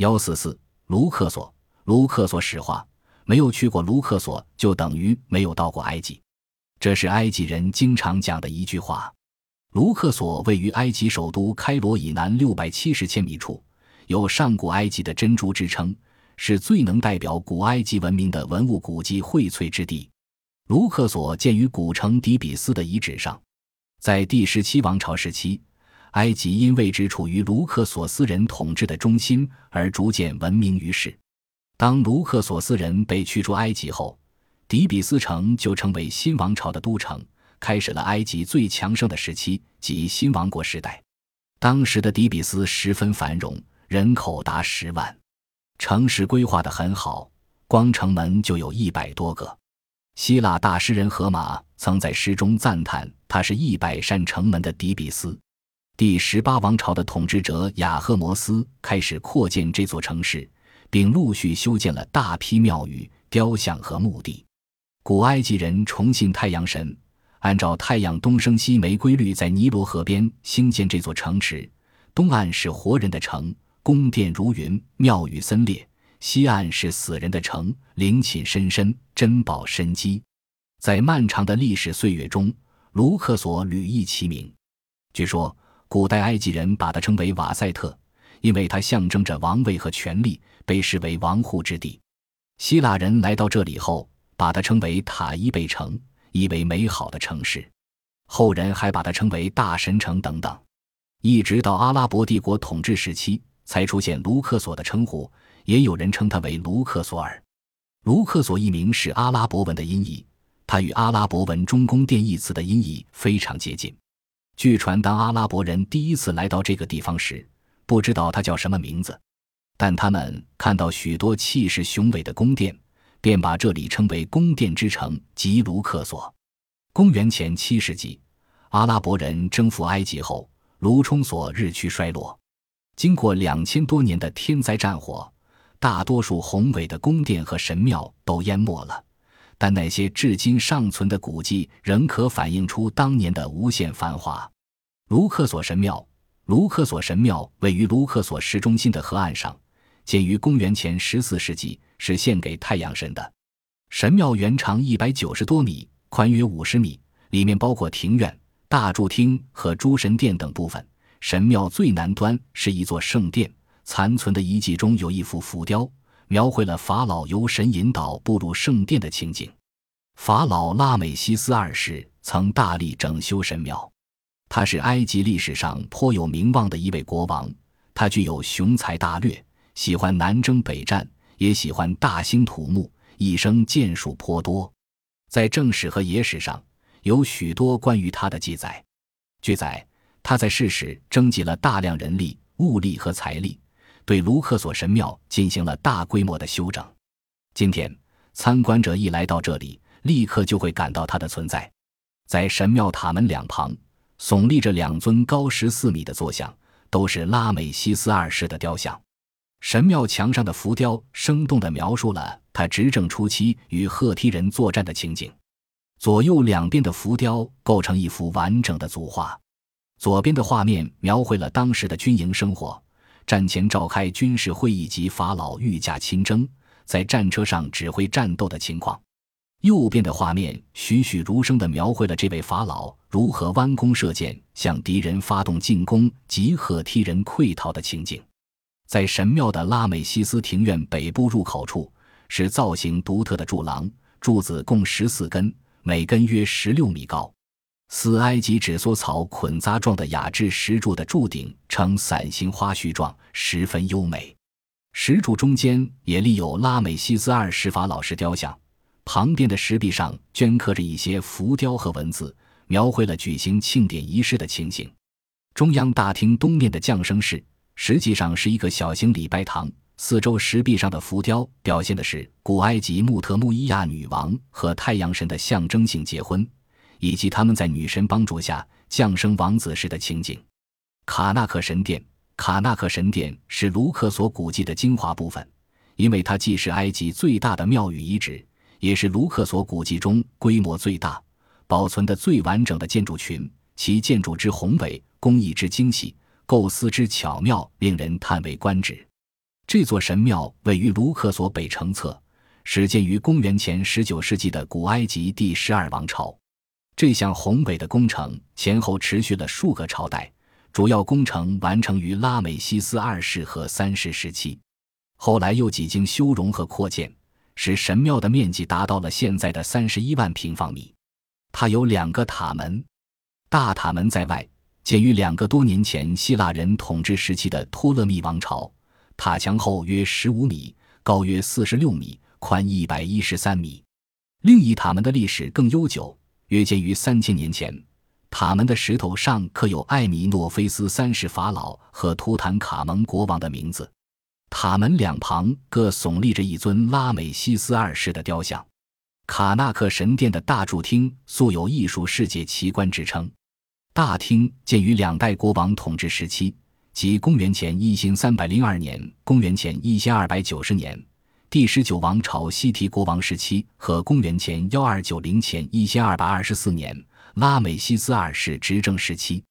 幺四四卢克索，卢克索史话：没有去过卢克索，就等于没有到过埃及。这是埃及人经常讲的一句话。卢克索位于埃及首都开罗以南六百七十千米处，有上古埃及的珍珠之称，是最能代表古埃及文明的文物古迹荟萃之地。卢克索建于古城底比斯的遗址上，在第十七王朝时期。埃及因位置处于卢克索斯人统治的中心而逐渐闻名于世。当卢克索斯人被驱逐埃及后，底比斯城就成为新王朝的都城，开始了埃及最强盛的时期，即新王国时代。当时的底比斯十分繁荣，人口达十万，城市规划得很好，光城门就有一百多个。希腊大诗人荷马曾在诗中赞叹，它是一百扇城门的底比斯。第十八王朝的统治者雅赫摩斯开始扩建这座城市，并陆续修建了大批庙宇、雕像和墓地。古埃及人崇信太阳神，按照太阳东升西没规律，在尼罗河边兴建这座城池。东岸是活人的城，宫殿如云，庙宇森列；西岸是死人的城，陵寝深深，珍宝深积。在漫长的历史岁月中，卢克索屡易其名。据说。古代埃及人把它称为瓦塞特，因为它象征着王位和权力，被视为王护之地。希腊人来到这里后，把它称为塔伊贝城，意为美好的城市。后人还把它称为大神城等等。一直到阿拉伯帝国统治时期，才出现卢克索的称呼，也有人称它为卢克索尔。卢克索一名是阿拉伯文的音译，它与阿拉伯文中宫殿一词的音译非常接近。据传，当阿拉伯人第一次来到这个地方时，不知道它叫什么名字，但他们看到许多气势雄伟的宫殿，便把这里称为“宫殿之城”吉卢克索。公元前七世纪，阿拉伯人征服埃及后，卢冲索日趋衰落。经过两千多年的天灾战火，大多数宏伟的宫殿和神庙都淹没了。但那些至今尚存的古迹仍可反映出当年的无限繁华。卢克索神庙，卢克索神庙位于卢克索市中心的河岸上，建于公元前十四世纪，是献给太阳神的。神庙原长一百九十多米，宽约五十米，里面包括庭院、大柱厅和诸神殿等部分。神庙最南端是一座圣殿，残存的遗迹中有一幅浮雕。描绘了法老由神引导步入圣殿的情景。法老拉美西斯二世曾大力整修神庙，他是埃及历史上颇有名望的一位国王。他具有雄才大略，喜欢南征北战，也喜欢大兴土木，一生建树颇多。在正史和野史上有许多关于他的记载。据载，他在世时征集了大量人力、物力和财力。对卢克索神庙进行了大规模的修整。今天，参观者一来到这里，立刻就会感到它的存在。在神庙塔门两旁，耸立着两尊高十四米的坐像，都是拉美西斯二世的雕像。神庙墙上的浮雕生动地描述了他执政初期与赫梯人作战的情景。左右两边的浮雕构成一幅完整的组画。左边的画面描绘了当时的军营生活。战前召开军事会议及法老御驾亲征，在战车上指挥战斗的情况。右边的画面栩栩如生地描绘了这位法老如何弯弓射箭向敌人发动进攻及赫梯人溃逃的情景。在神庙的拉美西斯庭院北部入口处，是造型独特的柱廊，柱子共十四根，每根约十六米高。似埃及纸梭草捆扎状的雅致石柱的柱顶呈伞形花序状，十分优美。石柱中间也立有拉美西斯二世法老石雕像，旁边的石壁上镌刻着一些浮雕和文字，描绘了举行庆典仪式的情形。中央大厅东面的降生室实际上是一个小型礼拜堂，四周石壁上的浮雕表现的是古埃及穆特穆伊亚女王和太阳神的象征性结婚。以及他们在女神帮助下降生王子时的情景。卡纳克神殿，卡纳克神殿是卢克索古迹的精华部分，因为它既是埃及最大的庙宇遗址，也是卢克索古迹中规模最大、保存的最完整的建筑群。其建筑之宏伟，工艺之精细，构思之巧妙，令人叹为观止。这座神庙位于卢克索北城侧，始建于公元前十九世纪的古埃及第十二王朝。这项宏伟的工程前后持续了数个朝代，主要工程完成于拉美西斯二世和三世时期，后来又几经修容和扩建，使神庙的面积达到了现在的三十一万平方米。它有两个塔门，大塔门在外，建于两个多年前希腊人统治时期的托勒密王朝。塔墙厚约十五米，高约四十六米，宽一百一十三米。另一塔门的历史更悠久，约建于三千年前。塔门的石头上刻有艾米诺菲斯三世法老和图坦卡蒙国王的名字。塔门两旁各耸立着一尊拉美西斯二世的雕像。卡纳克神殿的大柱厅素有艺术世界奇观之称。大厅建于两代国王统治时期。即公元前一千三百零二年、公元前一千二百九十年，第十九王朝西提国王时期和公元前幺二九零前一千二百二十四年拉美西斯二世执政时期。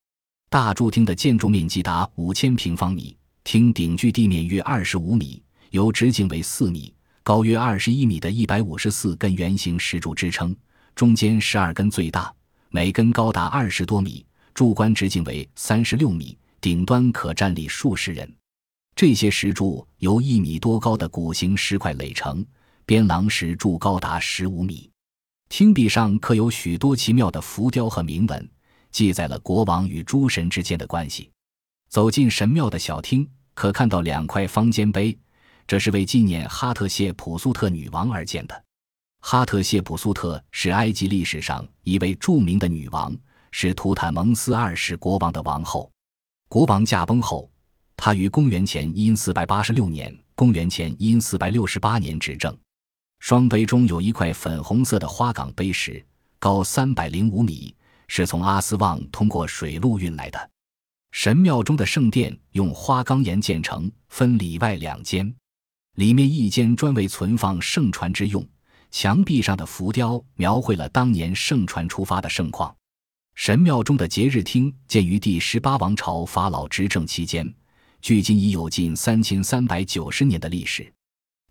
大柱厅的建筑面积达五千平方米，厅顶距地面约二十五米，由直径为四米、高约二十一米的一百五十四根圆形石柱支撑，中间十二根最大，每根高达二十多米，柱冠直径为三十六米。顶端可站立数十人，这些石柱由一米多高的鼓形石块垒成，边廊石柱高达十五米。厅壁上刻有许多奇妙的浮雕和铭文，记载了国王与诸神之间的关系。走进神庙的小厅，可看到两块方尖碑，这是为纪念哈特谢普苏特女王而建的。哈特谢普苏特是埃及历史上一位著名的女王，是图坦蒙斯二世国王的王后。国王驾崩后，他于公元前因四百八十六年、公元前因四百六十八年执政。双碑中有一块粉红色的花岗碑石，高三百零五米，是从阿斯旺通过水路运来的。神庙中的圣殿用花岗岩建成，分里外两间，里面一间专为存放圣船之用。墙壁上的浮雕描绘了当年圣船出发的盛况。神庙中的节日厅建于第十八王朝法老执政期间，距今已有近三千三百九十年的历史。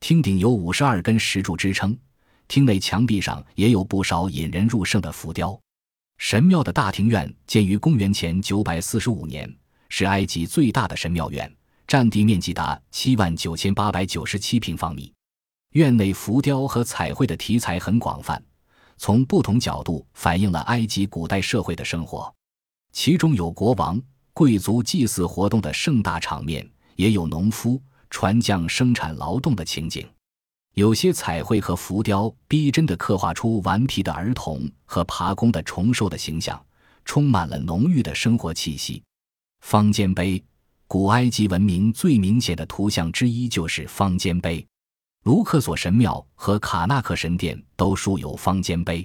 厅顶有五十二根石柱支撑，厅内墙壁上也有不少引人入胜的浮雕。神庙的大庭院建于公元前九百四十五年，是埃及最大的神庙院，占地面积达七万九千八百九十七平方米。院内浮雕和彩绘的题材很广泛。从不同角度反映了埃及古代社会的生活，其中有国王、贵族祭祀活动的盛大场面，也有农夫、船匠生产劳动的情景。有些彩绘和浮雕逼真地刻画出顽皮的儿童和爬弓的虫兽的形象，充满了浓郁的生活气息。方尖碑，古埃及文明最明显的图像之一就是方尖碑。卢克索神庙和卡纳克神殿都竖有方尖碑，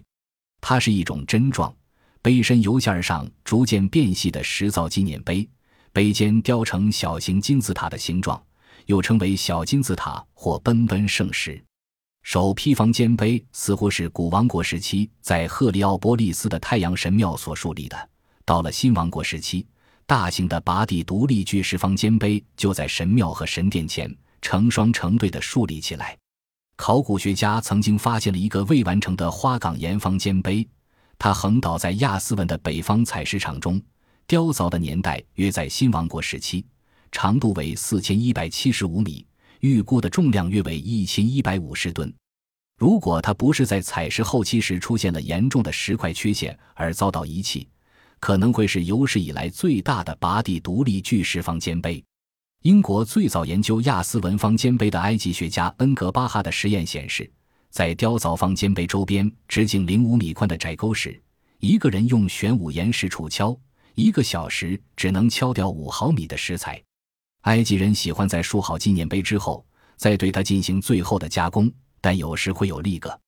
它是一种针状、碑身由下而上逐渐变细的石造纪念碑，碑尖雕成小型金字塔的形状，又称为小金字塔或奔奔圣石。首批方尖碑似乎是古王国时期在赫利奥波利斯的太阳神庙所树立的。到了新王国时期，大型的拔地独立巨石方尖碑就在神庙和神殿前。成双成对地竖立起来。考古学家曾经发现了一个未完成的花岗岩方尖碑，它横倒在亚斯文的北方采石场中，雕凿的年代约在新王国时期，长度为四千一百七十五米，预估的重量约为一千一百五十吨。如果它不是在采石后期时出现了严重的石块缺陷而遭到遗弃，可能会是有史以来最大的拔地独立巨石方尖碑。英国最早研究亚斯文方尖碑的埃及学家恩格巴哈的实验显示，在雕凿方尖碑周边直径零五米宽的窄沟时，一个人用玄武岩石杵敲，一个小时只能敲掉五毫米的石材。埃及人喜欢在竖好纪念碑之后，再对它进行最后的加工，但有时会有立个，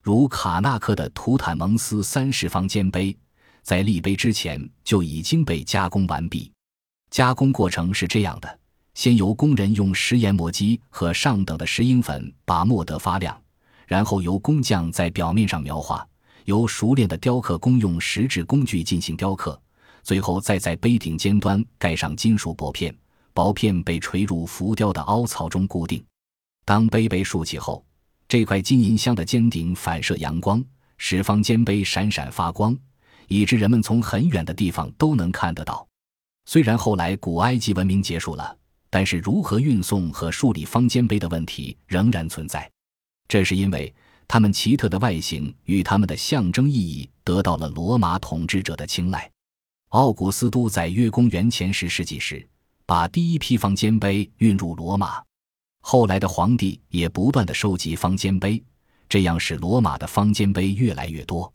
如卡纳克的图坦蒙斯三世方尖碑，在立碑之前就已经被加工完毕。加工过程是这样的。先由工人用石研磨机和上等的石英粉把墨得发亮，然后由工匠在表面上描画，由熟练的雕刻工用石质工具进行雕刻，最后再在碑顶尖端盖上金属薄片，薄片被垂入浮雕的凹槽中固定。当杯被竖起后，这块金银镶的尖顶反射阳光，使方尖碑闪闪发光，以致人们从很远的地方都能看得到。虽然后来古埃及文明结束了，但是如何运送和树立方尖碑的问题仍然存在。这是因为它们奇特的外形与它们的象征意义得到了罗马统治者的青睐。奥古斯都在约公元前十世纪时，把第一批方尖碑运入罗马。后来的皇帝也不断的收集方尖碑，这样使罗马的方尖碑越来越多。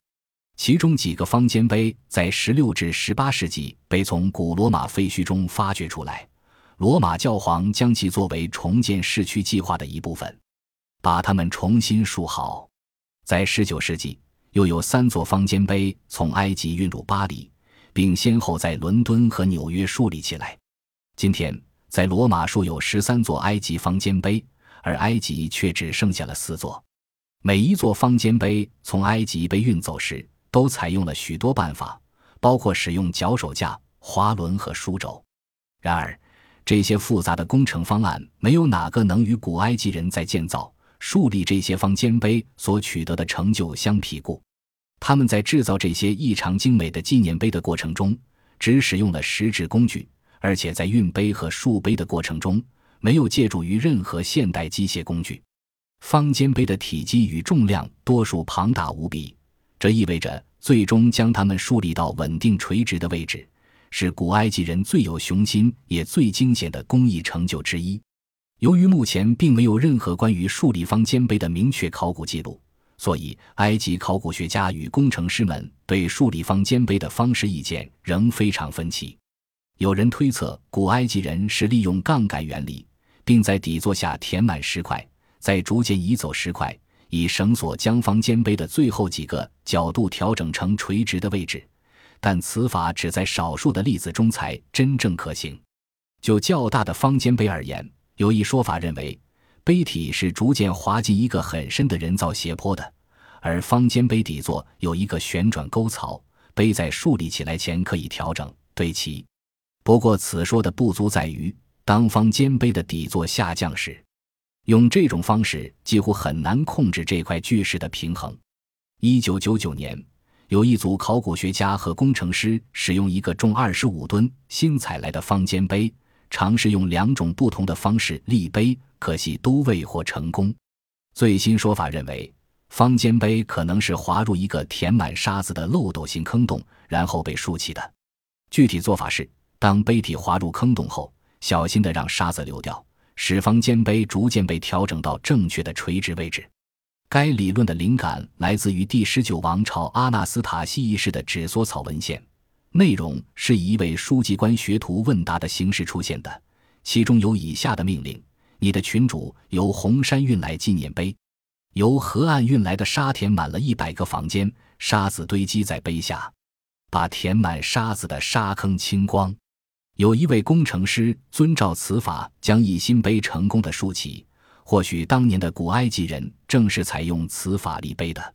其中几个方尖碑在十六至十八世纪被从古罗马废墟中发掘出来，罗马教皇将其作为重建市区计划的一部分，把它们重新竖好。在十九世纪，又有三座方尖碑从埃及运入巴黎，并先后在伦敦和纽约树立起来。今天。在罗马竖有十三座埃及方尖碑，而埃及却只剩下了四座。每一座方尖碑从埃及被运走时，都采用了许多办法，包括使用脚手架、滑轮和书轴。然而，这些复杂的工程方案没有哪个能与古埃及人在建造、树立这些方尖碑所取得的成就相匹顾。他们在制造这些异常精美的纪念碑的过程中，只使用了石质工具。而且在运碑和竖碑的过程中，没有借助于任何现代机械工具。方尖碑的体积与重量多数庞大无比，这意味着最终将它们树立到稳定垂直的位置，是古埃及人最有雄心也最惊险的工艺成就之一。由于目前并没有任何关于竖立方尖碑的明确考古记录，所以埃及考古学家与工程师们对竖立方尖碑的方式意见仍非常分歧。有人推测，古埃及人是利用杠杆原理，并在底座下填满石块，再逐渐移走石块，以绳索将方尖碑的最后几个角度调整成垂直的位置。但此法只在少数的例子中才真正可行。就较大的方尖碑而言，有一说法认为，碑体是逐渐滑进一个很深的人造斜坡的，而方尖碑底座有一个旋转沟槽，碑在竖立起来前可以调整对齐。不过，此说的不足在于，当方尖碑的底座下降时，用这种方式几乎很难控制这块巨石的平衡。一九九九年，有一组考古学家和工程师使用一个重二十五吨新采来的方尖碑，尝试用两种不同的方式立碑，可惜都未获成功。最新说法认为，方尖碑可能是滑入一个填满沙子的漏斗形坑洞，然后被竖起的。具体做法是。当碑体滑入坑洞后，小心地让沙子流掉，使方尖碑逐渐被调整到正确的垂直位置。该理论的灵感来自于第十九王朝阿纳斯塔西一世的纸缩草文献，内容是以一位书记官学徒问答的形式出现的，其中有以下的命令：你的群主由红山运来纪念碑，由河岸运来的沙填满了一百个房间，沙子堆积在碑下，把填满沙子的沙坑清光。有一位工程师遵照此法将一新碑成功的竖起，或许当年的古埃及人正是采用此法立碑的。